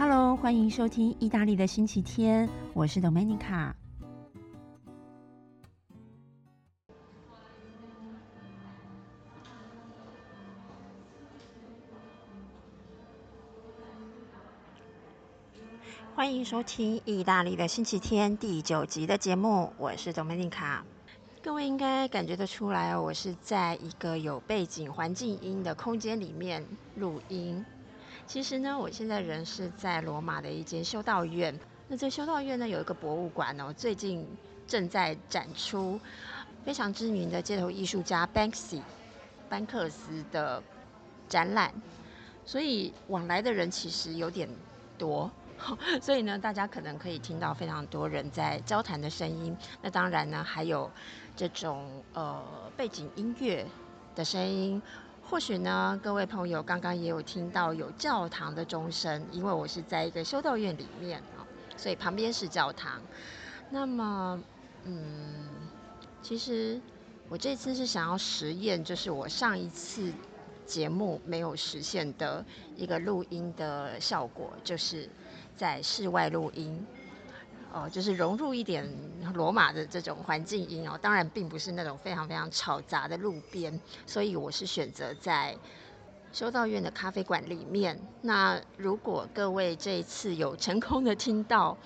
Hello，欢迎收听意大利的星期天，我是 Domenica。欢迎收听意大利的星期天第九集的节目，我是 Domenica。各位应该感觉得出来，我是在一个有背景环境音的空间里面录音。其实呢，我现在人是在罗马的一间修道院。那这修道院呢，有一个博物馆哦，最近正在展出非常知名的街头艺术家 Banksy 班克斯的展览，所以往来的人其实有点多。所以呢，大家可能可以听到非常多人在交谈的声音。那当然呢，还有这种呃背景音乐的声音。或许呢，各位朋友刚刚也有听到有教堂的钟声，因为我是在一个修道院里面啊，所以旁边是教堂。那么，嗯，其实我这次是想要实验，就是我上一次节目没有实现的一个录音的效果，就是。在室外录音，哦，就是融入一点罗马的这种环境音哦，当然并不是那种非常非常嘈杂的路边，所以我是选择在修道院的咖啡馆里面。那如果各位这一次有成功的听到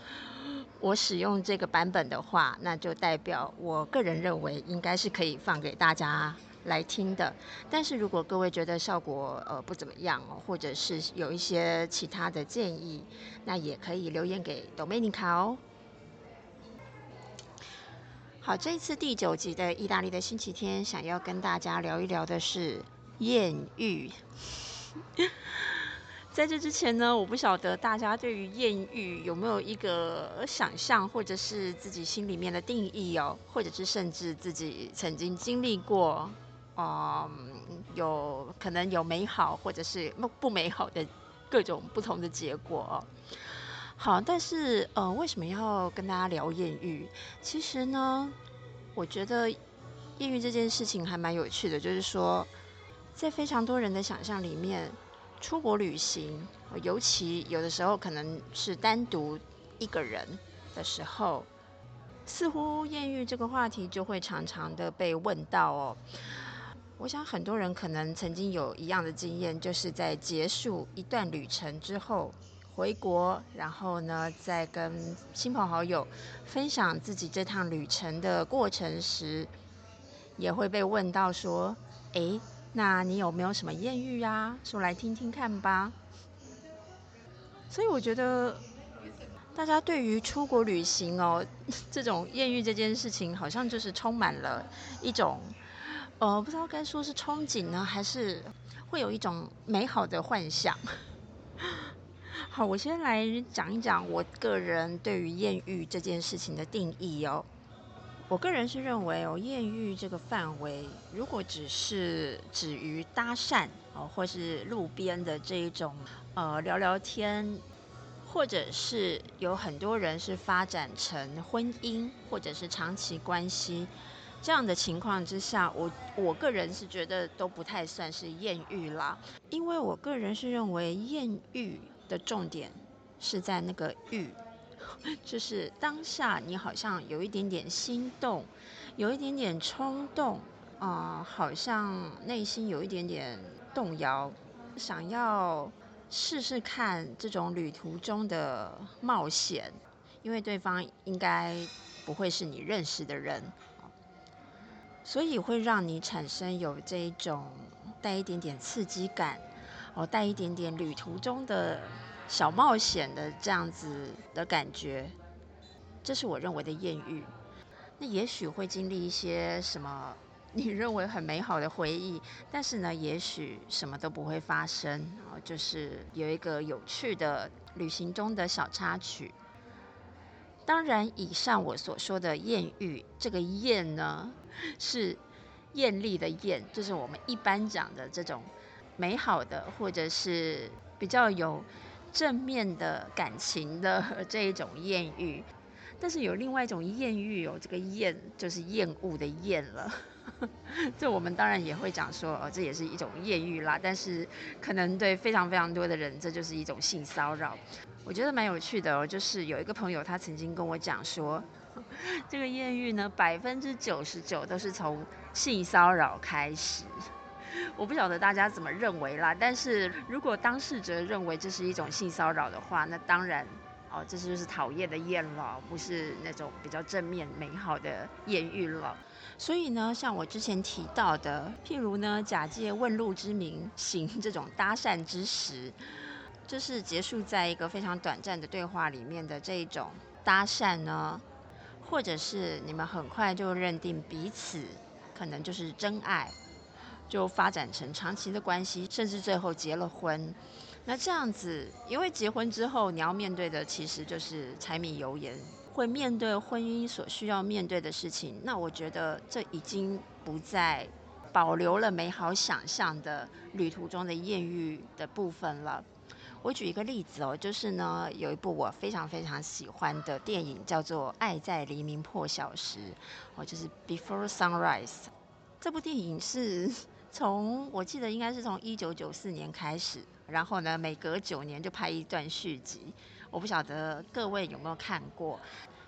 我使用这个版本的话，那就代表我个人认为应该是可以放给大家。来听的，但是如果各位觉得效果呃不怎么样，或者是有一些其他的建议，那也可以留言给 Domenica 哦。好，这一次第九集的意大利的星期天，想要跟大家聊一聊的是艳遇。在这之前呢，我不晓得大家对于艳遇有没有一个想象，或者是自己心里面的定义哦，或者是甚至自己曾经经历过。嗯，有可能有美好或者是不不美好的各种不同的结果。好，但是呃，为什么要跟大家聊艳遇？其实呢，我觉得艳遇这件事情还蛮有趣的，就是说，在非常多人的想象里面，出国旅行，尤其有的时候可能是单独一个人的时候，似乎艳遇这个话题就会常常的被问到哦。我想很多人可能曾经有一样的经验，就是在结束一段旅程之后回国，然后呢再跟亲朋好友分享自己这趟旅程的过程时，也会被问到说：“诶，那你有没有什么艳遇啊？说来听听看吧。”所以我觉得大家对于出国旅行哦，这种艳遇这件事情，好像就是充满了一种。呃，不知道该说是憧憬呢，还是会有一种美好的幻想。好，我先来讲一讲我个人对于艳遇这件事情的定义哦。我个人是认为哦，艳遇这个范围，如果只是止于搭讪哦，或是路边的这一种呃聊聊天，或者是有很多人是发展成婚姻或者是长期关系。这样的情况之下，我我个人是觉得都不太算是艳遇啦，因为我个人是认为艳遇的重点是在那个欲，就是当下你好像有一点点心动，有一点点冲动啊，好像内心有一点点动摇，想要试试看这种旅途中的冒险，因为对方应该不会是你认识的人。所以会让你产生有这一种带一点点刺激感，哦，带一点点旅途中的小冒险的这样子的感觉，这是我认为的艳遇。那也许会经历一些什么你认为很美好的回忆，但是呢，也许什么都不会发生，哦，就是有一个有趣的旅行中的小插曲。当然，以上我所说的艳遇，这个艳呢，是艳丽的艳，就是我们一般讲的这种美好的，或者是比较有正面的感情的 这一种艳遇。但是有另外一种艳遇哦，这个艳就是厌恶的厌了。这我们当然也会讲说，哦，这也是一种艳遇啦。但是可能对非常非常多的人，这就是一种性骚扰。我觉得蛮有趣的哦，就是有一个朋友他曾经跟我讲说，这个艳遇呢，百分之九十九都是从性骚扰开始。我不晓得大家怎么认为啦，但是如果当事者认为这是一种性骚扰的话，那当然哦，这就是讨厌的艳了，不是那种比较正面美好的艳遇了。所以呢，像我之前提到的，譬如呢，假借问路之名行这种搭讪之时。就是结束在一个非常短暂的对话里面的这一种搭讪呢，或者是你们很快就认定彼此可能就是真爱，就发展成长期的关系，甚至最后结了婚。那这样子，因为结婚之后你要面对的其实就是柴米油盐，会面对婚姻所需要面对的事情。那我觉得这已经不再保留了美好想象的旅途中的艳遇的部分了。我举一个例子哦，就是呢，有一部我非常非常喜欢的电影，叫做《爱在黎明破晓时》，哦，就是 Before Sunrise。这部电影是从我记得应该是从一九九四年开始，然后呢，每隔九年就拍一段续集。我不晓得各位有没有看过，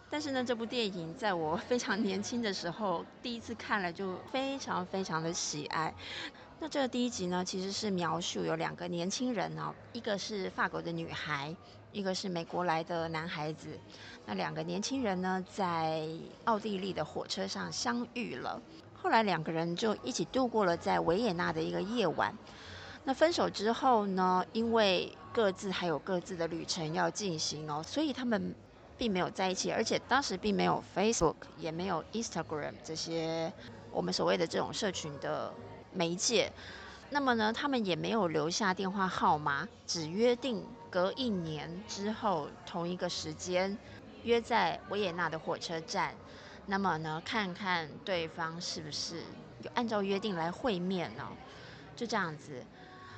但是呢，这部电影在我 非常年轻的时候第一次看了，就非常非常的喜爱。那这个第一集呢，其实是描述有两个年轻人哦，一个是法国的女孩，一个是美国来的男孩子。那两个年轻人呢，在奥地利的火车上相遇了，后来两个人就一起度过了在维也纳的一个夜晚。那分手之后呢，因为各自还有各自的旅程要进行哦，所以他们并没有在一起，而且当时并没有 Facebook，也没有 Instagram 这些我们所谓的这种社群的。媒介，那么呢，他们也没有留下电话号码，只约定隔一年之后同一个时间约在维也纳的火车站。那么呢，看看对方是不是有按照约定来会面呢？就这样子，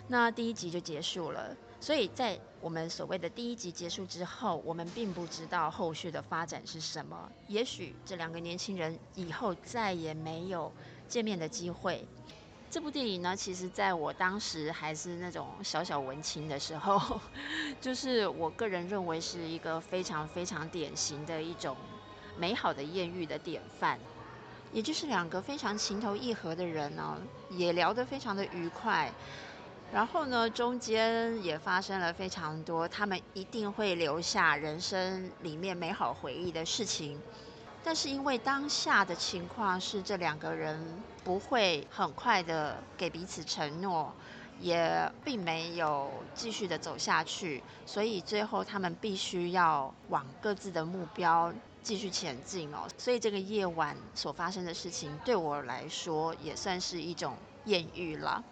那第一集就结束了。所以在我们所谓的第一集结束之后，我们并不知道后续的发展是什么。也许这两个年轻人以后再也没有见面的机会。这部电影呢，其实在我当时还是那种小小文青的时候，就是我个人认为是一个非常非常典型的一种美好的艳遇的典范。也就是两个非常情投意合的人呢，也聊得非常的愉快，然后呢，中间也发生了非常多他们一定会留下人生里面美好回忆的事情。但是因为当下的情况是这两个人不会很快的给彼此承诺，也并没有继续的走下去，所以最后他们必须要往各自的目标继续前进哦。所以这个夜晚所发生的事情对我来说也算是一种艳遇了。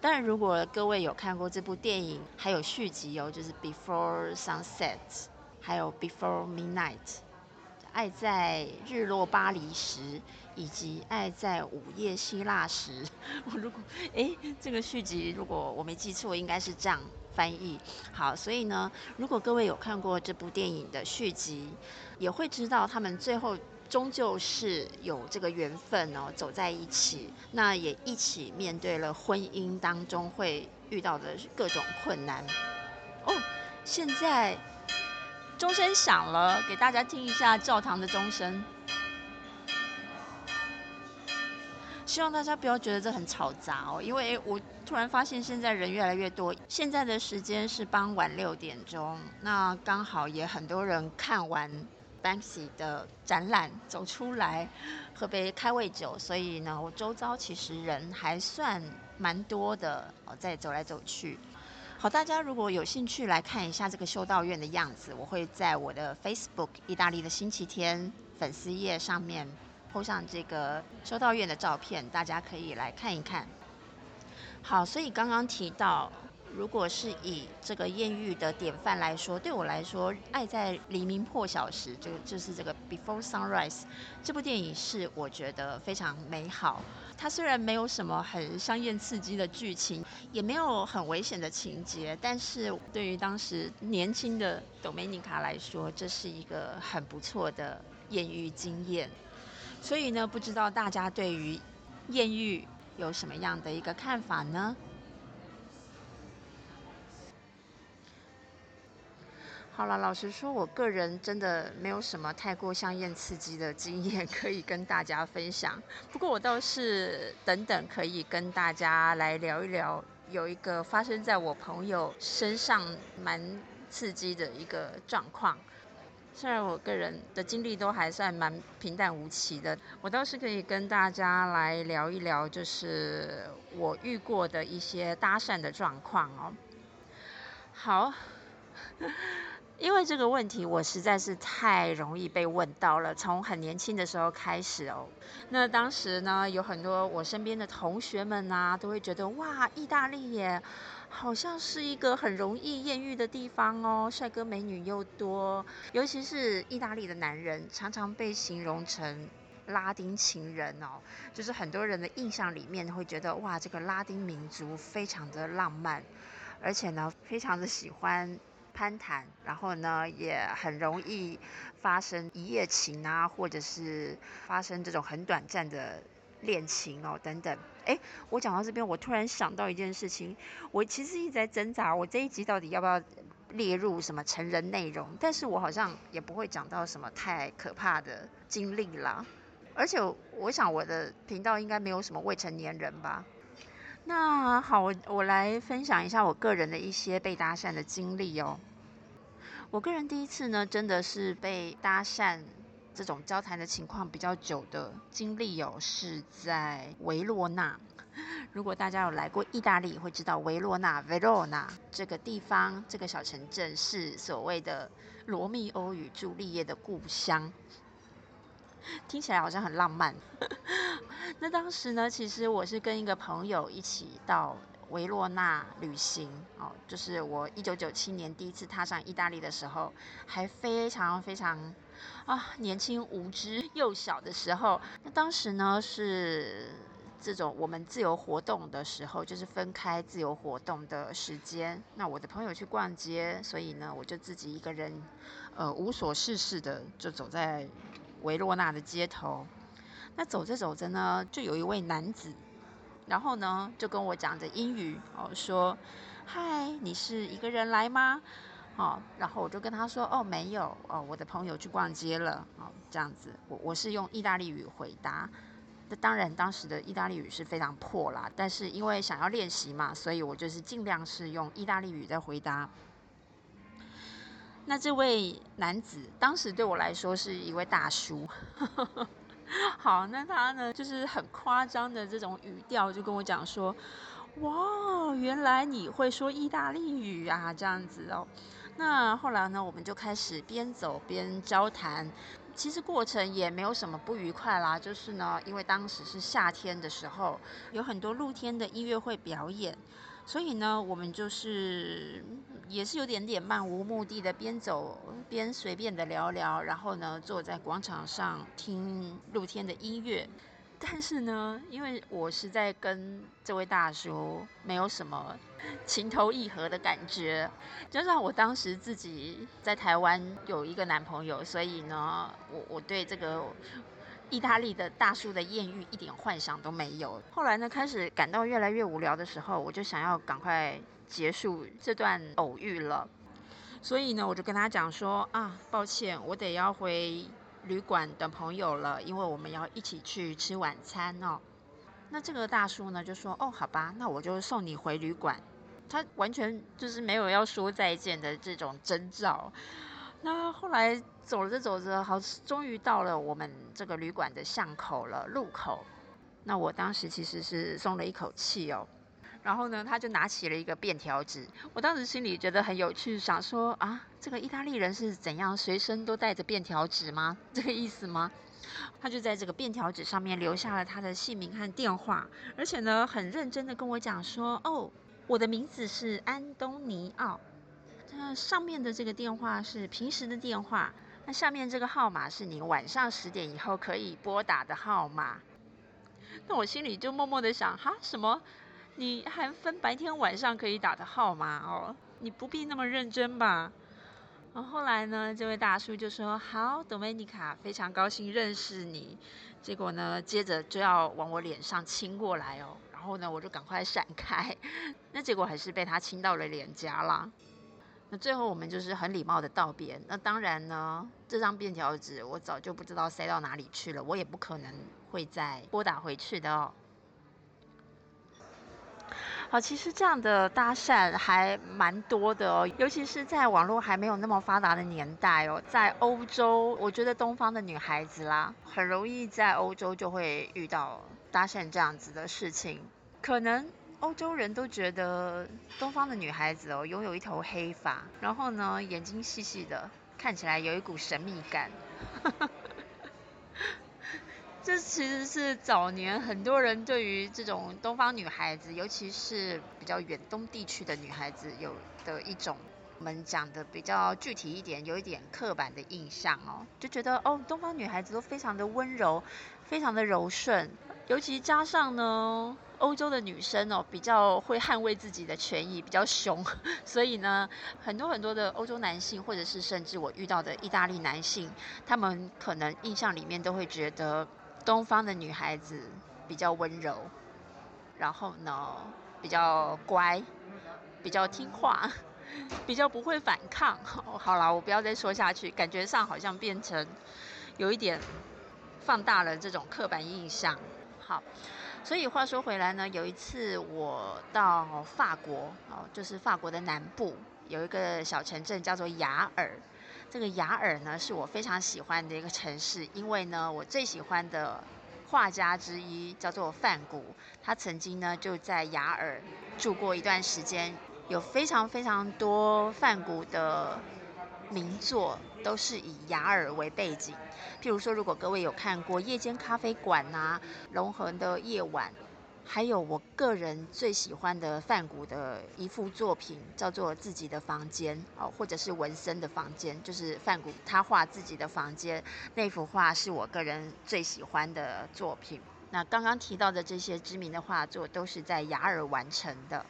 当然，如果各位有看过这部电影，还有续集哦，就是 Before Sunset，还有 Before Midnight。爱在日落巴黎时，以及爱在午夜希腊时。我如果哎，这个续集如果我没记错，应该是这样翻译。好，所以呢，如果各位有看过这部电影的续集，也会知道他们最后终究是有这个缘分哦，走在一起。那也一起面对了婚姻当中会遇到的各种困难。哦，现在。钟声响了，给大家听一下教堂的钟声。希望大家不要觉得这很吵杂哦，因为我突然发现现在人越来越多。现在的时间是傍晚六点钟，那刚好也很多人看完 Banksy 的展览走出来喝杯开胃酒，所以呢，我周遭其实人还算蛮多的哦，在走来走去。好，大家如果有兴趣来看一下这个修道院的样子，我会在我的 Facebook 意大利的星期天粉丝页上面 po 上这个修道院的照片，大家可以来看一看。好，所以刚刚提到。如果是以这个艳遇的典范来说，对我来说，《爱在黎明破晓时》就就是这个《Before Sunrise》这部电影是我觉得非常美好。它虽然没有什么很香艳刺激的剧情，也没有很危险的情节，但是对于当时年轻的 Dominica 来说，这是一个很不错的艳遇经验。所以呢，不知道大家对于艳遇有什么样的一个看法呢？好了，老实说，我个人真的没有什么太过香艳刺激的经验可以跟大家分享。不过我倒是等等可以跟大家来聊一聊，有一个发生在我朋友身上蛮刺激的一个状况。虽然我个人的经历都还算蛮平淡无奇的，我倒是可以跟大家来聊一聊，就是我遇过的一些搭讪的状况哦。好。因为这个问题，我实在是太容易被问到了。从很年轻的时候开始哦，那当时呢，有很多我身边的同学们啊，都会觉得哇，意大利耶，好像是一个很容易艳遇的地方哦，帅哥美女又多，尤其是意大利的男人，常常被形容成拉丁情人哦，就是很多人的印象里面会觉得哇，这个拉丁民族非常的浪漫，而且呢，非常的喜欢。攀谈，然后呢，也很容易发生一夜情啊，或者是发生这种很短暂的恋情哦，等等。哎，我讲到这边，我突然想到一件事情，我其实一直在挣扎，我这一集到底要不要列入什么成人内容？但是我好像也不会讲到什么太可怕的经历啦。而且我想我的频道应该没有什么未成年人吧。那好，我我来分享一下我个人的一些被搭讪的经历哦。我个人第一次呢，真的是被搭讪这种交谈的情况比较久的经历有，是在维罗纳。如果大家有来过意大利，会知道维罗纳 （Verona） 这个地方，这个小城镇是所谓的罗密欧与朱丽叶的故乡。听起来好像很浪漫。那当时呢，其实我是跟一个朋友一起到维罗纳旅行哦，就是我一九九七年第一次踏上意大利的时候，还非常非常啊年轻无知幼小的时候。那当时呢是这种我们自由活动的时候，就是分开自由活动的时间。那我的朋友去逛街，所以呢我就自己一个人呃无所事事的就走在。维罗纳的街头，那走着走着呢，就有一位男子，然后呢就跟我讲着英语哦，说：“嗨，你是一个人来吗？”哦，然后我就跟他说：“哦，没有哦，我的朋友去逛街了。”哦，这样子，我我是用意大利语回答。那当然，当时的意大利语是非常破啦，但是因为想要练习嘛，所以我就是尽量是用意大利语在回答。那这位男子当时对我来说是一位大叔，好，那他呢就是很夸张的这种语调，就跟我讲说，哇，原来你会说意大利语啊，这样子哦。那后来呢，我们就开始边走边交谈，其实过程也没有什么不愉快啦，就是呢，因为当时是夏天的时候，有很多露天的音乐会表演。所以呢，我们就是也是有点点漫无目的的，边走边随便的聊聊，然后呢，坐在广场上听露天的音乐。但是呢，因为我是在跟这位大叔没有什么情投意合的感觉，加上我当时自己在台湾有一个男朋友，所以呢，我我对这个。意大利的大叔的艳遇一点幻想都没有。后来呢，开始感到越来越无聊的时候，我就想要赶快结束这段偶遇了。所以呢，我就跟他讲说啊，抱歉，我得要回旅馆的朋友了，因为我们要一起去吃晚餐哦。那这个大叔呢就说哦，好吧，那我就送你回旅馆。他完全就是没有要说再见的这种征兆。那后来走着走着，好，终于到了我们这个旅馆的巷口了，路口。那我当时其实是松了一口气哦。然后呢，他就拿起了一个便条纸，我当时心里觉得很有趣，想说啊，这个意大利人是怎样随身都带着便条纸吗？这个意思吗？他就在这个便条纸上面留下了他的姓名和电话，而且呢，很认真的跟我讲说，哦，我的名字是安东尼奥。那上面的这个电话是平时的电话，那下面这个号码是你晚上十点以后可以拨打的号码。那我心里就默默的想，哈，什么？你还分白天晚上可以打的号码哦？你不必那么认真吧？然后后来呢，这位大叔就说，好，Domenica，非常高兴认识你。结果呢，接着就要往我脸上亲过来哦，然后呢，我就赶快闪开，那结果还是被他亲到了脸颊啦。那最后我们就是很礼貌的道别。那当然呢，这张便条纸我早就不知道塞到哪里去了，我也不可能会再拨打回去的哦。好，其实这样的搭讪还蛮多的哦，尤其是在网络还没有那么发达的年代哦，在欧洲，我觉得东方的女孩子啦，很容易在欧洲就会遇到搭讪这样子的事情。可能欧洲人都觉得东方的女孩子哦，拥有一头黑发，然后呢，眼睛细细的，看起来有一股神秘感。这其实是早年很多人对于这种东方女孩子，尤其是比较远东地区的女孩子，有的一种我们讲的比较具体一点，有一点刻板的印象哦，就觉得哦，东方女孩子都非常的温柔，非常的柔顺，尤其加上呢，欧洲的女生哦，比较会捍卫自己的权益，比较凶，所以呢，很多很多的欧洲男性，或者是甚至我遇到的意大利男性，他们可能印象里面都会觉得。东方的女孩子比较温柔，然后呢比较乖，比较听话，比较不会反抗。好了，我不要再说下去，感觉上好像变成有一点放大了这种刻板印象。好，所以话说回来呢，有一次我到法国哦，就是法国的南部有一个小城镇叫做雅尔。这个雅尔呢，是我非常喜欢的一个城市，因为呢，我最喜欢的画家之一叫做梵谷，他曾经呢就在雅尔住过一段时间，有非常非常多梵谷的名作都是以雅尔为背景。譬如说，如果各位有看过《夜间咖啡馆》呐，《龙恒的夜晚》。还有我个人最喜欢的梵谷的一幅作品，叫做《自己的房间》哦，或者是文森的房间，就是梵谷他画自己的房间那幅画是我个人最喜欢的作品。那刚刚提到的这些知名的画作都是在雅尔完成的。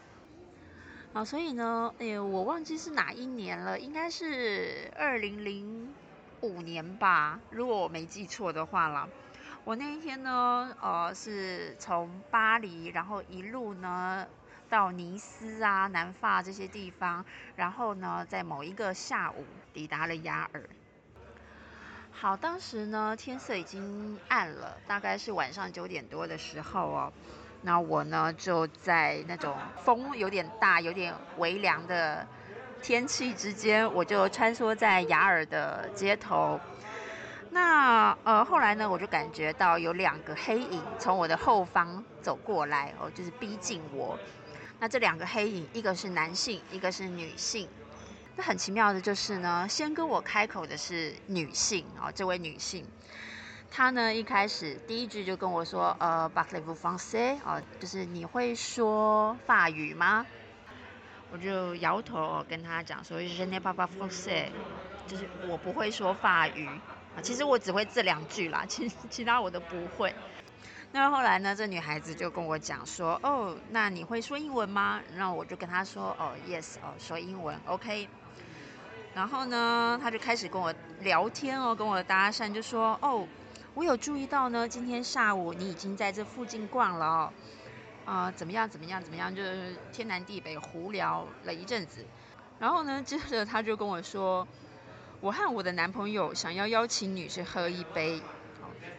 啊，所以呢，哎，我忘记是哪一年了，应该是二零零五年吧，如果我没记错的话了。我那一天呢，呃，是从巴黎，然后一路呢到尼斯啊、南法这些地方，然后呢在某一个下午抵达了雅尔。好，当时呢天色已经暗了，大概是晚上九点多的时候哦。那我呢就在那种风有点大、有点微凉的天气之间，我就穿梭在雅尔的街头。那呃，后来呢，我就感觉到有两个黑影从我的后方走过来，哦，就是逼近我。那这两个黑影，一个是男性，一个是女性。那很奇妙的就是呢，先跟我开口的是女性哦，这位女性，她呢一开始第一句就跟我说，呃 b a c l e v o u français，哦，就是你会说法语吗？我就摇头跟她讲说，je ne parle pas français，就是我不会说法语。其实我只会这两句啦，其其他我都不会。那后来呢，这女孩子就跟我讲说，哦，那你会说英文吗？然后我就跟她说，哦，yes，哦，说英文，OK。然后呢，她就开始跟我聊天哦，跟我搭讪，就说，哦，我有注意到呢，今天下午你已经在这附近逛了哦，啊，怎么样，怎么样，怎么样，就是天南地北胡聊了一阵子。然后呢，接着她就跟我说。我和我的男朋友想要邀请你去喝一杯，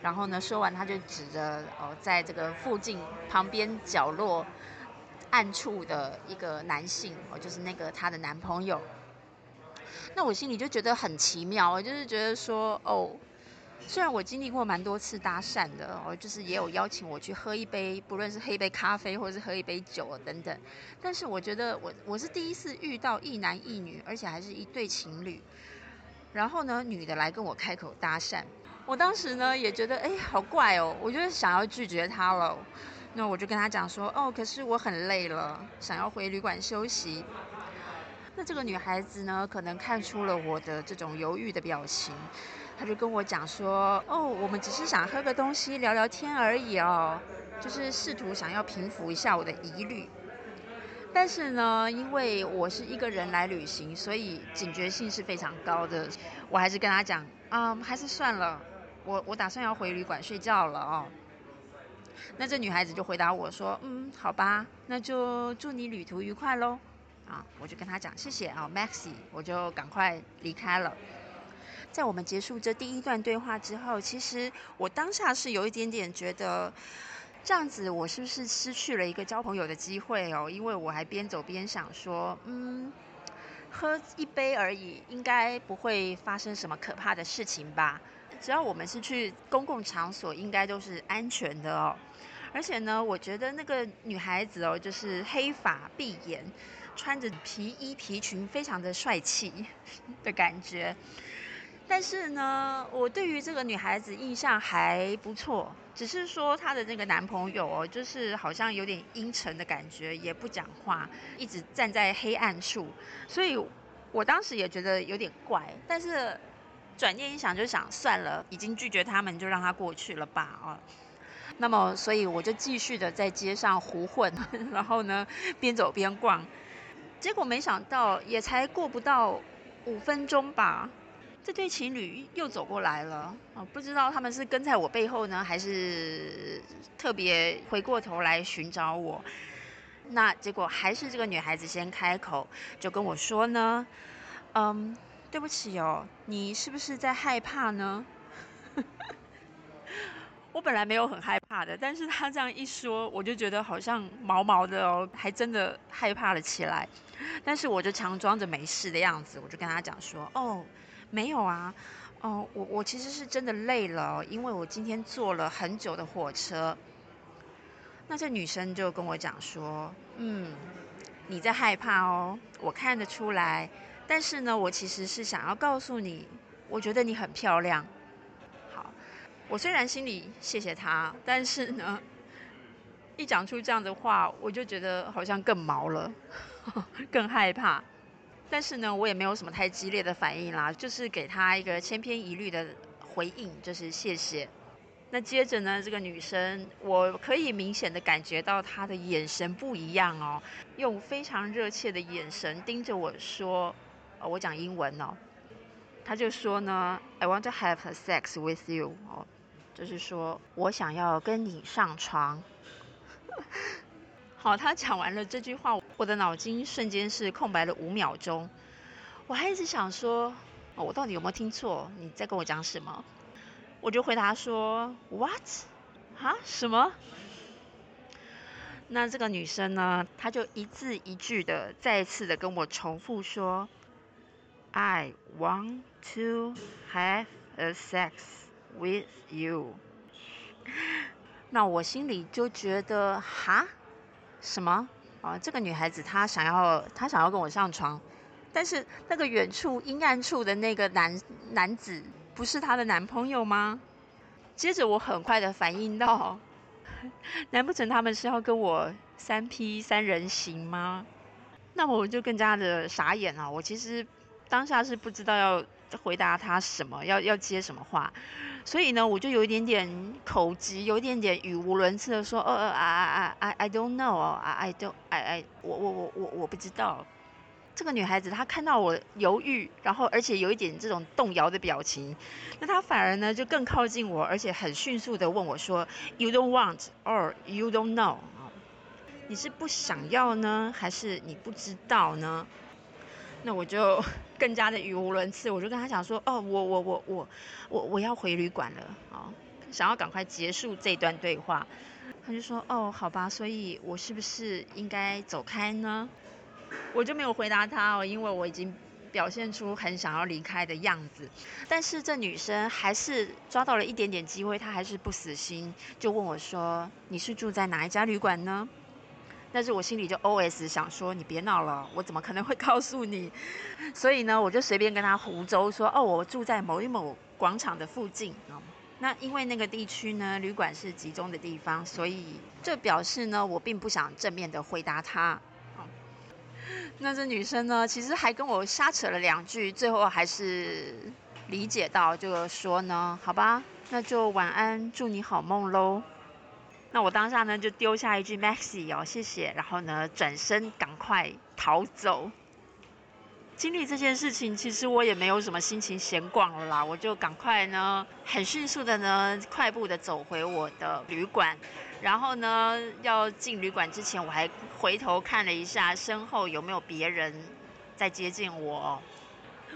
然后呢，说完他就指着哦，在这个附近旁边角落暗处的一个男性，哦，就是那个他的男朋友。那我心里就觉得很奇妙，我就是觉得说，哦，虽然我经历过蛮多次搭讪的，哦，就是也有邀请我去喝一杯，不论是喝一杯咖啡或者是喝一杯酒等等，但是我觉得我我是第一次遇到一男一女，而且还是一对情侣。然后呢，女的来跟我开口搭讪，我当时呢也觉得哎，好怪哦，我就想要拒绝她了。那我就跟她讲说，哦，可是我很累了，想要回旅馆休息。那这个女孩子呢，可能看出了我的这种犹豫的表情，她就跟我讲说，哦，我们只是想喝个东西聊聊天而已哦，就是试图想要平复一下我的疑虑。但是呢，因为我是一个人来旅行，所以警觉性是非常高的。我还是跟他讲，啊，还是算了，我我打算要回旅馆睡觉了哦。那这女孩子就回答我说，嗯，好吧，那就祝你旅途愉快喽。啊，我就跟他讲谢谢啊，Maxi，我就赶快离开了。在我们结束这第一段对话之后，其实我当下是有一点点觉得，这样子我是不是失去了一个交朋友的机会哦？因为我还边走边想说，嗯，喝一杯而已，应该不会发生什么可怕的事情吧？只要我们是去公共场所，应该都是安全的哦。而且呢，我觉得那个女孩子哦，就是黑发碧眼，穿着皮衣皮裙，非常的帅气的感觉。但是呢，我对于这个女孩子印象还不错，只是说她的那个男朋友哦，就是好像有点阴沉的感觉，也不讲话，一直站在黑暗处。所以我当时也觉得有点怪，但是转念一想，就想算了，已经拒绝他们，就让他过去了吧，哦。那么，所以我就继续的在街上胡混，然后呢，边走边逛。结果没想到，也才过不到五分钟吧，这对情侣又走过来了。啊，不知道他们是跟在我背后呢，还是特别回过头来寻找我。那结果还是这个女孩子先开口，就跟我说呢：“嗯，对不起哦，你是不是在害怕呢？” 我本来没有很害怕的，但是他这样一说，我就觉得好像毛毛的哦，还真的害怕了起来。但是我就强装着没事的样子，我就跟他讲说：“哦，没有啊，哦，我我其实是真的累了，因为我今天坐了很久的火车。”那这女生就跟我讲说：“嗯，你在害怕哦，我看得出来。但是呢，我其实是想要告诉你，我觉得你很漂亮。”好我虽然心里谢谢他，但是呢，一讲出这样的话，我就觉得好像更毛了，更害怕。但是呢，我也没有什么太激烈的反应啦，就是给他一个千篇一律的回应，就是谢谢。那接着呢，这个女生，我可以明显的感觉到她的眼神不一样哦，用非常热切的眼神盯着我说，我讲英文哦，她就说呢，I want to have sex with you 哦。就是说我想要跟你上床。好，他讲完了这句话，我的脑筋瞬间是空白了五秒钟。我还一直想说，我到底有没有听错？你在跟我讲什么？我就回答说，What？啊？什么？那这个女生呢？她就一字一句的再一次的跟我重复说，I want to have a sex。With you，那我心里就觉得哈，什么啊？这个女孩子她想要她想要跟我上床，但是那个远处阴暗处的那个男男子不是她的男朋友吗？接着我很快的反应到，难不成他们是要跟我三 P 三人行吗？那我就更加的傻眼了。我其实当下是不知道要。回答他什么要要接什么话，所以呢，我就有一点点口急，有一点点语无伦次的说，呃呃啊啊啊 I don't know 啊 I don't I I 我我我我我不知道。这个女孩子她看到我犹豫，然后而且有一点这种动摇的表情，那她反而呢就更靠近我，而且很迅速的问我说，You don't want or you don't know 你是不想要呢，还是你不知道呢？那我就更加的语无伦次，我就跟他讲说，哦，我我我我我我要回旅馆了，哦，想要赶快结束这段对话。他就说，哦，好吧，所以我是不是应该走开呢？我就没有回答他哦，因为我已经表现出很想要离开的样子。但是这女生还是抓到了一点点机会，她还是不死心，就问我说，你是住在哪一家旅馆呢？但是我心里就 OS 想说，你别闹了，我怎么可能会告诉你？所以呢，我就随便跟他胡诌说，哦，我住在某一某广场的附近。那因为那个地区呢，旅馆是集中的地方，所以这表示呢，我并不想正面的回答他。那这女生呢，其实还跟我瞎扯了两句，最后还是理解到，就说呢，好吧，那就晚安，祝你好梦喽。那我当下呢就丢下一句 Maxi 哦，谢谢，然后呢转身赶快逃走。经历这件事情，其实我也没有什么心情闲逛了啦，我就赶快呢很迅速的呢快步的走回我的旅馆，然后呢，要进旅馆之前，我还回头看了一下身后有没有别人在接近我。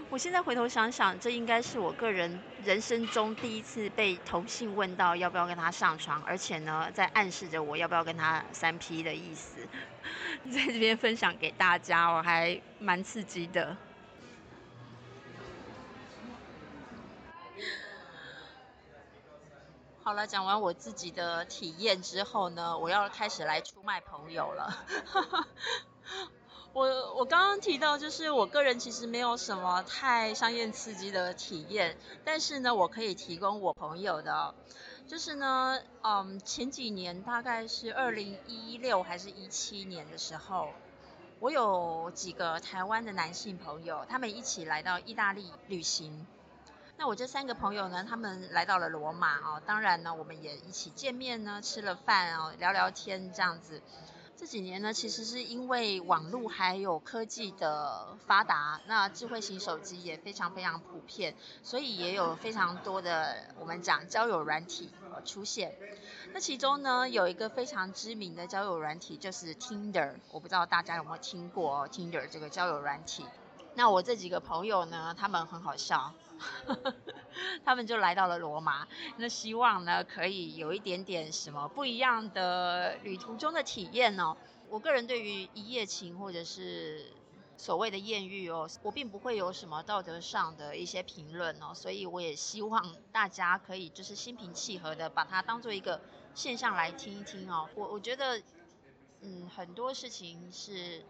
我现在回头想想，这应该是我个人人生中第一次被同性问到要不要跟他上床，而且呢，在暗示着我要不要跟他三 P 的意思，在这边分享给大家，我还蛮刺激的。好了，讲完我自己的体验之后呢，我要开始来出卖朋友了。我我刚刚提到，就是我个人其实没有什么太商业刺激的体验，但是呢，我可以提供我朋友的，就是呢，嗯，前几年大概是二零一六还是一七年的时候，我有几个台湾的男性朋友，他们一起来到意大利旅行。那我这三个朋友呢，他们来到了罗马哦，当然呢，我们也一起见面呢，吃了饭哦，聊聊天这样子。这几年呢，其实是因为网络还有科技的发达，那智慧型手机也非常非常普遍，所以也有非常多的我们讲交友软体出现。那其中呢，有一个非常知名的交友软体就是 Tinder，我不知道大家有没有听过 Tinder 这个交友软体。那我这几个朋友呢，他们很好笑。他们就来到了罗马，那希望呢可以有一点点什么不一样的旅途中的体验哦。我个人对于一夜情或者是所谓的艳遇哦，我并不会有什么道德上的一些评论哦，所以我也希望大家可以就是心平气和的把它当做一个现象来听一听哦。我我觉得，嗯，很多事情是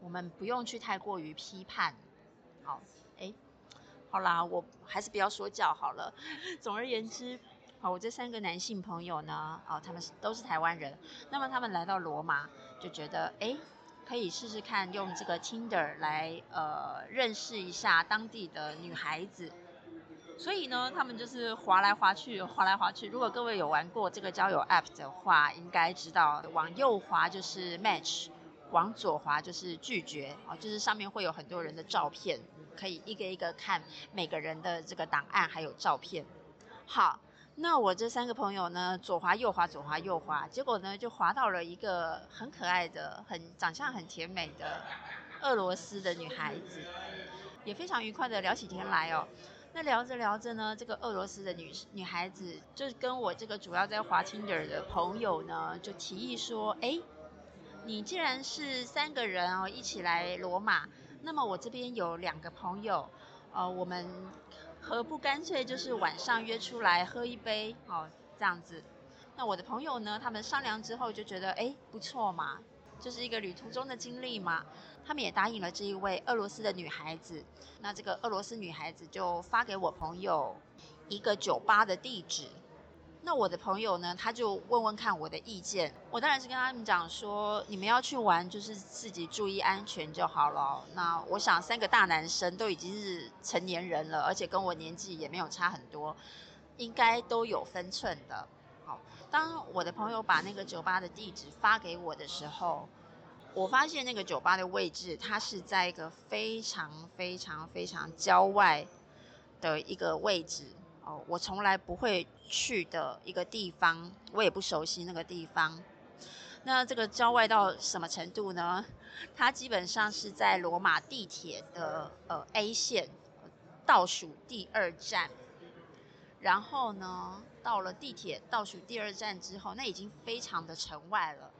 我们不用去太过于批判。好，好啦，我还是不要说教好了。总而言之，好，我这三个男性朋友呢，哦，他们是都是台湾人。那么他们来到罗马，就觉得哎，可以试试看用这个 Tinder 来呃认识一下当地的女孩子。所以呢，他们就是滑来滑去，滑来滑去。如果各位有玩过这个交友 App 的话，应该知道往右滑就是 Match。往左滑就是拒绝啊，就是上面会有很多人的照片，可以一个一个看每个人的这个档案还有照片。好，那我这三个朋友呢，左滑右滑，左滑右滑，结果呢就滑到了一个很可爱的、很长相很甜美的俄罗斯的女孩子，也非常愉快的聊起天来哦。那聊着聊着呢，这个俄罗斯的女女孩子就跟我这个主要在滑 Tinder 的朋友呢，就提议说，哎。你既然是三个人哦一起来罗马，那么我这边有两个朋友，呃，我们何不干脆就是晚上约出来喝一杯哦，这样子。那我的朋友呢，他们商量之后就觉得，哎，不错嘛，就是一个旅途中的经历嘛，他们也答应了这一位俄罗斯的女孩子。那这个俄罗斯女孩子就发给我朋友一个酒吧的地址。那我的朋友呢，他就问问看我的意见。我当然是跟他们讲说，你们要去玩，就是自己注意安全就好了。那我想三个大男生都已经是成年人了，而且跟我年纪也没有差很多，应该都有分寸的。好，当我的朋友把那个酒吧的地址发给我的时候，我发现那个酒吧的位置，它是在一个非常非常非常郊外的一个位置。哦，我从来不会去的一个地方，我也不熟悉那个地方。那这个郊外到什么程度呢？它基本上是在罗马地铁的呃 A 线倒数第二站。然后呢，到了地铁倒数第二站之后，那已经非常的城外了。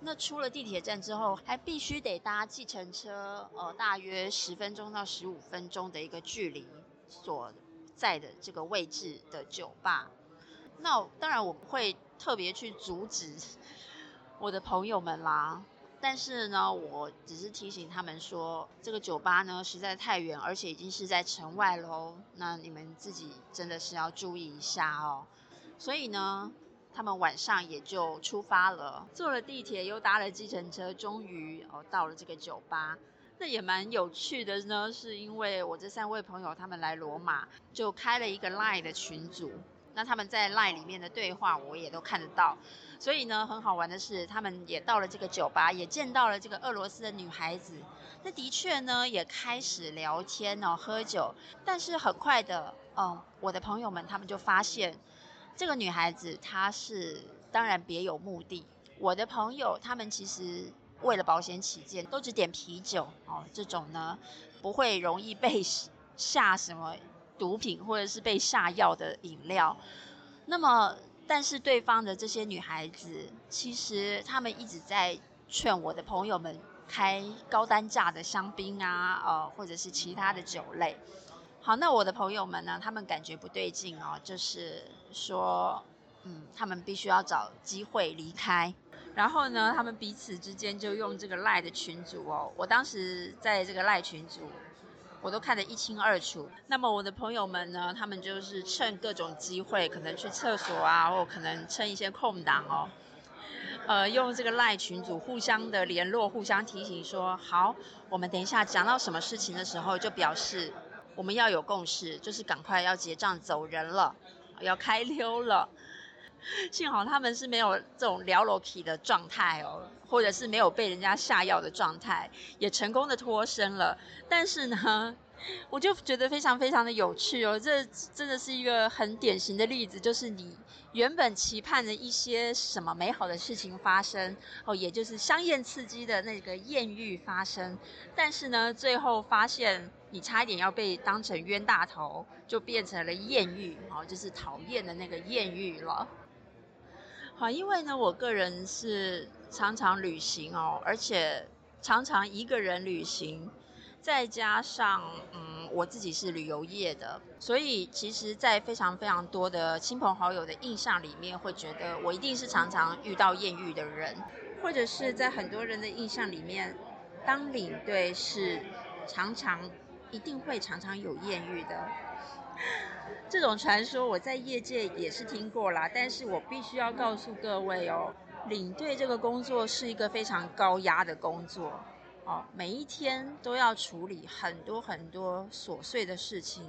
那出了地铁站之后，还必须得搭计程车，呃，大约十分钟到十五分钟的一个距离所。在的这个位置的酒吧，那当然我不会特别去阻止 我的朋友们啦。但是呢，我只是提醒他们说，这个酒吧呢实在太远，而且已经是在城外喽。那你们自己真的是要注意一下哦。所以呢，他们晚上也就出发了，坐了地铁又搭了计程车，终于哦到了这个酒吧。那也蛮有趣的呢，是因为我这三位朋友他们来罗马，就开了一个 Line 的群组，那他们在 Line 里面的对话我也都看得到，所以呢很好玩的是，他们也到了这个酒吧，也见到了这个俄罗斯的女孩子，那的确呢也开始聊天哦，喝酒，但是很快的，嗯，我的朋友们他们就发现，这个女孩子她是当然别有目的。我的朋友他们其实为了保险起见，都只点啤酒哦，这种呢不会容易被下什么毒品或者是被下药的饮料。那么，但是对方的这些女孩子，其实他们一直在劝我的朋友们开高单价的香槟啊，呃，或者是其他的酒类。好，那我的朋友们呢，他们感觉不对劲哦，就是说，嗯，他们必须要找机会离开。然后呢，他们彼此之间就用这个赖的群组哦，我当时在这个赖群组。我都看得一清二楚。那么我的朋友们呢？他们就是趁各种机会，可能去厕所啊，或可能趁一些空档哦，呃，用这个赖群组互相的联络，互相提醒说，好，我们等一下讲到什么事情的时候，就表示我们要有共识，就是赶快要结账走人了，要开溜了。幸好他们是没有这种聊楼梯的状态哦，或者是没有被人家下药的状态，也成功的脱身了。但是呢，我就觉得非常非常的有趣哦，这真的是一个很典型的例子，就是你原本期盼的一些什么美好的事情发生哦，也就是香艳刺激的那个艳遇发生，但是呢，最后发现你差一点要被当成冤大头，就变成了艳遇哦，就是讨厌的那个艳遇了。好，因为呢，我个人是常常旅行哦，而且常常一个人旅行，再加上嗯，我自己是旅游业的，所以其实，在非常非常多的亲朋好友的印象里面，会觉得我一定是常常遇到艳遇的人，或者是在很多人的印象里面，当领队是常常一定会常常有艳遇的。这种传说我在业界也是听过啦，但是我必须要告诉各位哦，领队这个工作是一个非常高压的工作，哦，每一天都要处理很多很多琐碎的事情，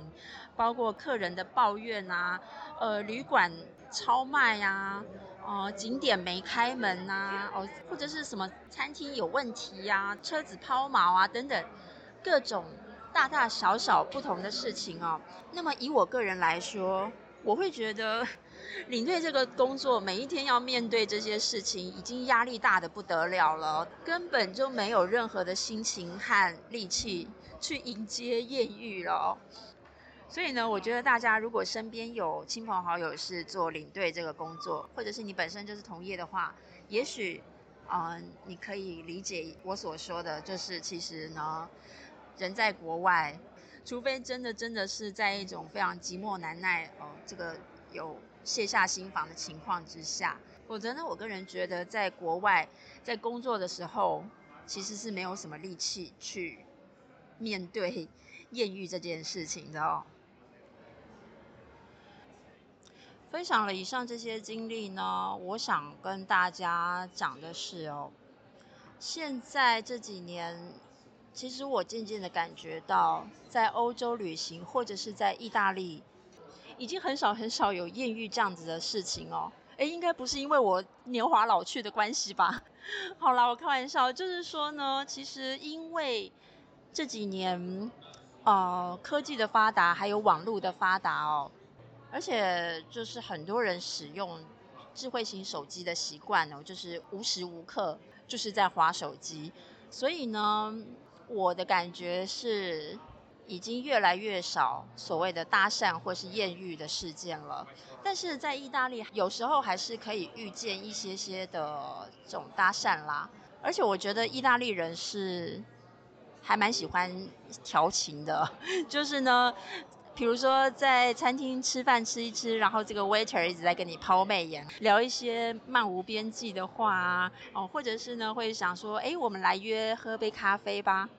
包括客人的抱怨啊，呃，旅馆超卖呀，哦，景点没开门呐，哦，或者是什么餐厅有问题呀，车子抛锚啊等等，各种。大大小小不同的事情哦，那么以我个人来说，我会觉得 领队这个工作每一天要面对这些事情，已经压力大的不得了了，根本就没有任何的心情和力气去迎接艳遇了。所以呢，我觉得大家如果身边有亲朋好友是做领队这个工作，或者是你本身就是同业的话，也许，嗯，你可以理解我所说的，就是其实呢。人在国外，除非真的真的是在一种非常寂寞难耐哦，这个有卸下心防的情况之下，否则呢，我个人觉得在国外在工作的时候，其实是没有什么力气去面对艳遇这件事情的哦。分享了以上这些经历呢，我想跟大家讲的是哦，现在这几年。其实我渐渐的感觉到，在欧洲旅行或者是在意大利，已经很少很少有艳遇这样子的事情哦。哎，应该不是因为我年华老去的关系吧？好啦，我开玩笑，就是说呢，其实因为这几年，呃，科技的发达，还有网络的发达哦，而且就是很多人使用智慧型手机的习惯哦，就是无时无刻就是在划手机，所以呢。我的感觉是，已经越来越少所谓的搭讪或是艳遇的事件了。但是在意大利，有时候还是可以遇见一些些的这种搭讪啦。而且我觉得意大利人是还蛮喜欢调情的，就是呢，比如说在餐厅吃饭吃一吃，然后这个 waiter 一直在跟你抛媚眼，聊一些漫无边际的话啊，哦，或者是呢会想说，哎，我们来约喝杯咖啡吧。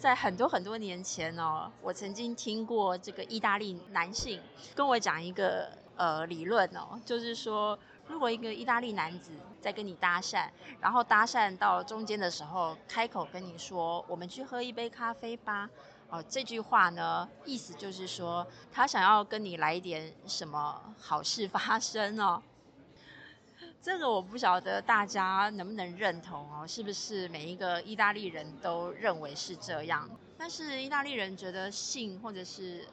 在很多很多年前哦，我曾经听过这个意大利男性跟我讲一个呃理论哦，就是说，如果一个意大利男子在跟你搭讪，然后搭讪到中间的时候，开口跟你说：“我们去喝一杯咖啡吧。”哦，这句话呢，意思就是说他想要跟你来一点什么好事发生哦。这个我不晓得大家能不能认同哦，是不是每一个意大利人都认为是这样？但是意大利人觉得性或者是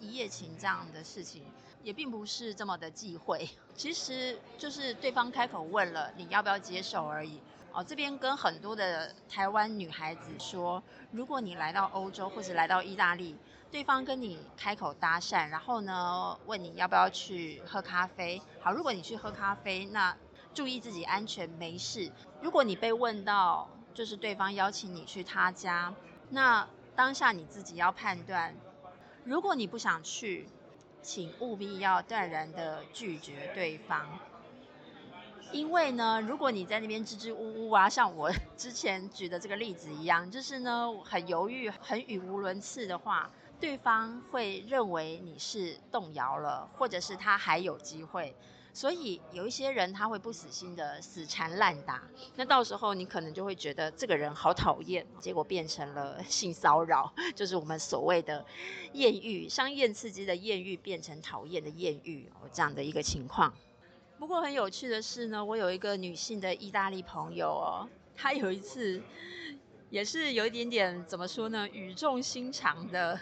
一夜情这样的事情，也并不是这么的忌讳，其实就是对方开口问了，你要不要接受而已。哦，这边跟很多的台湾女孩子说，如果你来到欧洲或者来到意大利，对方跟你开口搭讪，然后呢问你要不要去喝咖啡。好，如果你去喝咖啡，那注意自己安全，没事。如果你被问到，就是对方邀请你去他家，那当下你自己要判断，如果你不想去，请务必要断然的拒绝对方。因为呢，如果你在那边支支吾吾啊，像我之前举的这个例子一样，就是呢很犹豫、很语无伦次的话，对方会认为你是动摇了，或者是他还有机会。所以有一些人他会不死心的死缠烂打，那到时候你可能就会觉得这个人好讨厌，结果变成了 性骚扰，就是我们所谓的艳遇，商艳刺激的艳遇变成讨厌的艳遇哦，这样的一个情况。不过很有趣的是呢，我有一个女性的意大利朋友哦，她有一次也是有一点点怎么说呢，语重心长的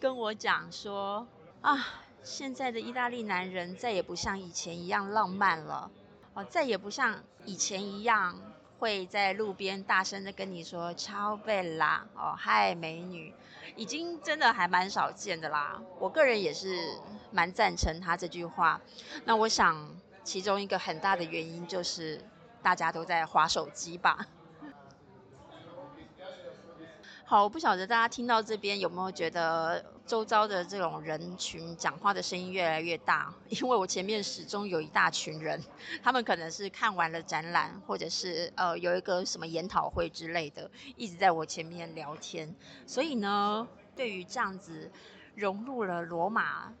跟我讲说啊，现在的意大利男人再也不像以前一样浪漫了哦，再也不像以前一样会在路边大声的跟你说“超贝拉”哦，嗨美女，已经真的还蛮少见的啦。我个人也是蛮赞成他这句话。那我想。其中一个很大的原因就是大家都在划手机吧。好，我不晓得大家听到这边有没有觉得周遭的这种人群讲话的声音越来越大？因为我前面始终有一大群人，他们可能是看完了展览，或者是呃有一个什么研讨会之类的，一直在我前面聊天。所以呢，对于这样子融入了罗马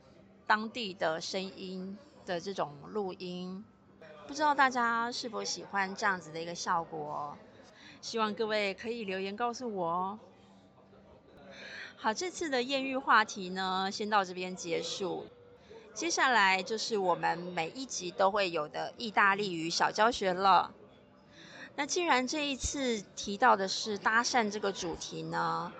当地的声音。的这种录音，不知道大家是否喜欢这样子的一个效果？希望各位可以留言告诉我哦。好，这次的艳遇话题呢，先到这边结束。接下来就是我们每一集都会有的意大利语小教学了。那既然这一次提到的是搭讪这个主题呢，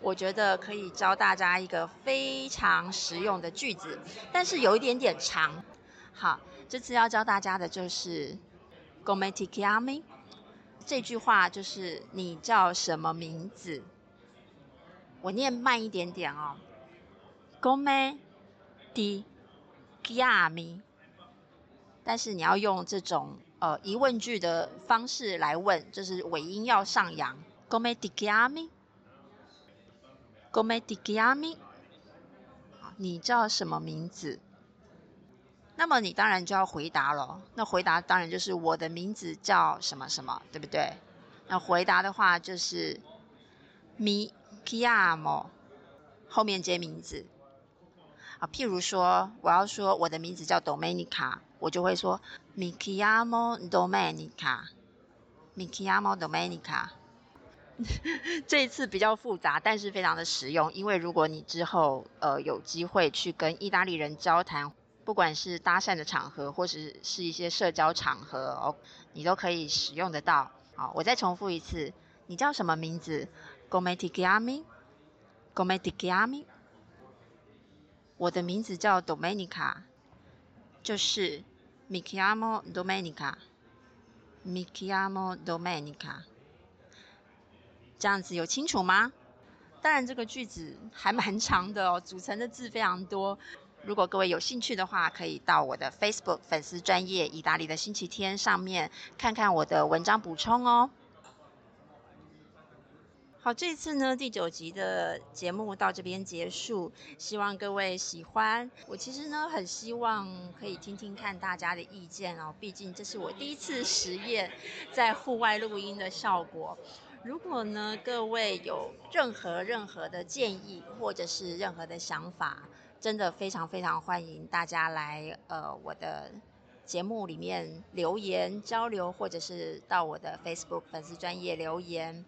我觉得可以教大家一个非常实用的句子，但是有一点点长。好，这次要教大家的就是 “Come ti chiami”，这句话就是你叫什么名字？我念慢一点点哦，“Come ti chiami”，但是你要用这种呃疑问句的方式来问，就是尾音要上扬，“Come ti chiami”，“Come ti chiami”，你叫什么名字？那么你当然就要回答了。那回答当然就是我的名字叫什么什么，对不对？那回答的话就是 mi chiamo，后面接名字。啊，譬如说我要说我的名字叫 Domenica，我就会说 mi chiamo Domenica，mi chiamo Domenica。这一次比较复杂，但是非常的实用，因为如果你之后呃有机会去跟意大利人交谈。不管是搭讪的场合，或是是一些社交场合哦，你都可以使用得到。好，我再重复一次，你叫什么名字？Come ti chiami？Come ti chiami？我的名字叫 Domenica，就是 Mi chiamo Domenica，Mi chiamo Domenica。这样子有清楚吗？当然，这个句子还蛮长的哦，组成的字非常多。如果各位有兴趣的话，可以到我的 Facebook 粉丝专业意大利的星期天上面看看我的文章补充哦。好，这次呢第九集的节目到这边结束，希望各位喜欢。我其实呢很希望可以听听看大家的意见哦，毕竟这是我第一次实验在户外录音的效果。如果呢各位有任何任何的建议或者是任何的想法，真的非常非常欢迎大家来呃我的节目里面留言交流，或者是到我的 Facebook 粉丝专业留言。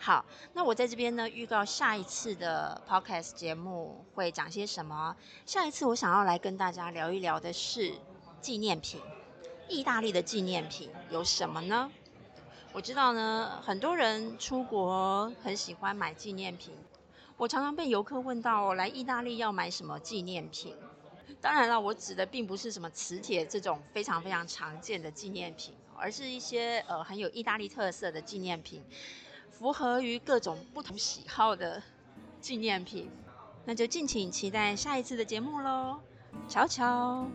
好，那我在这边呢预告下一次的 Podcast 节目会讲些什么。下一次我想要来跟大家聊一聊的是纪念品，意大利的纪念品有什么呢？我知道呢，很多人出国很喜欢买纪念品。我常常被游客问到，来意大利要买什么纪念品？当然了，我指的并不是什么磁铁这种非常非常常见的纪念品，而是一些呃很有意大利特色的纪念品，符合于各种不同喜好的纪念品。那就敬请期待下一次的节目喽，瞧瞧。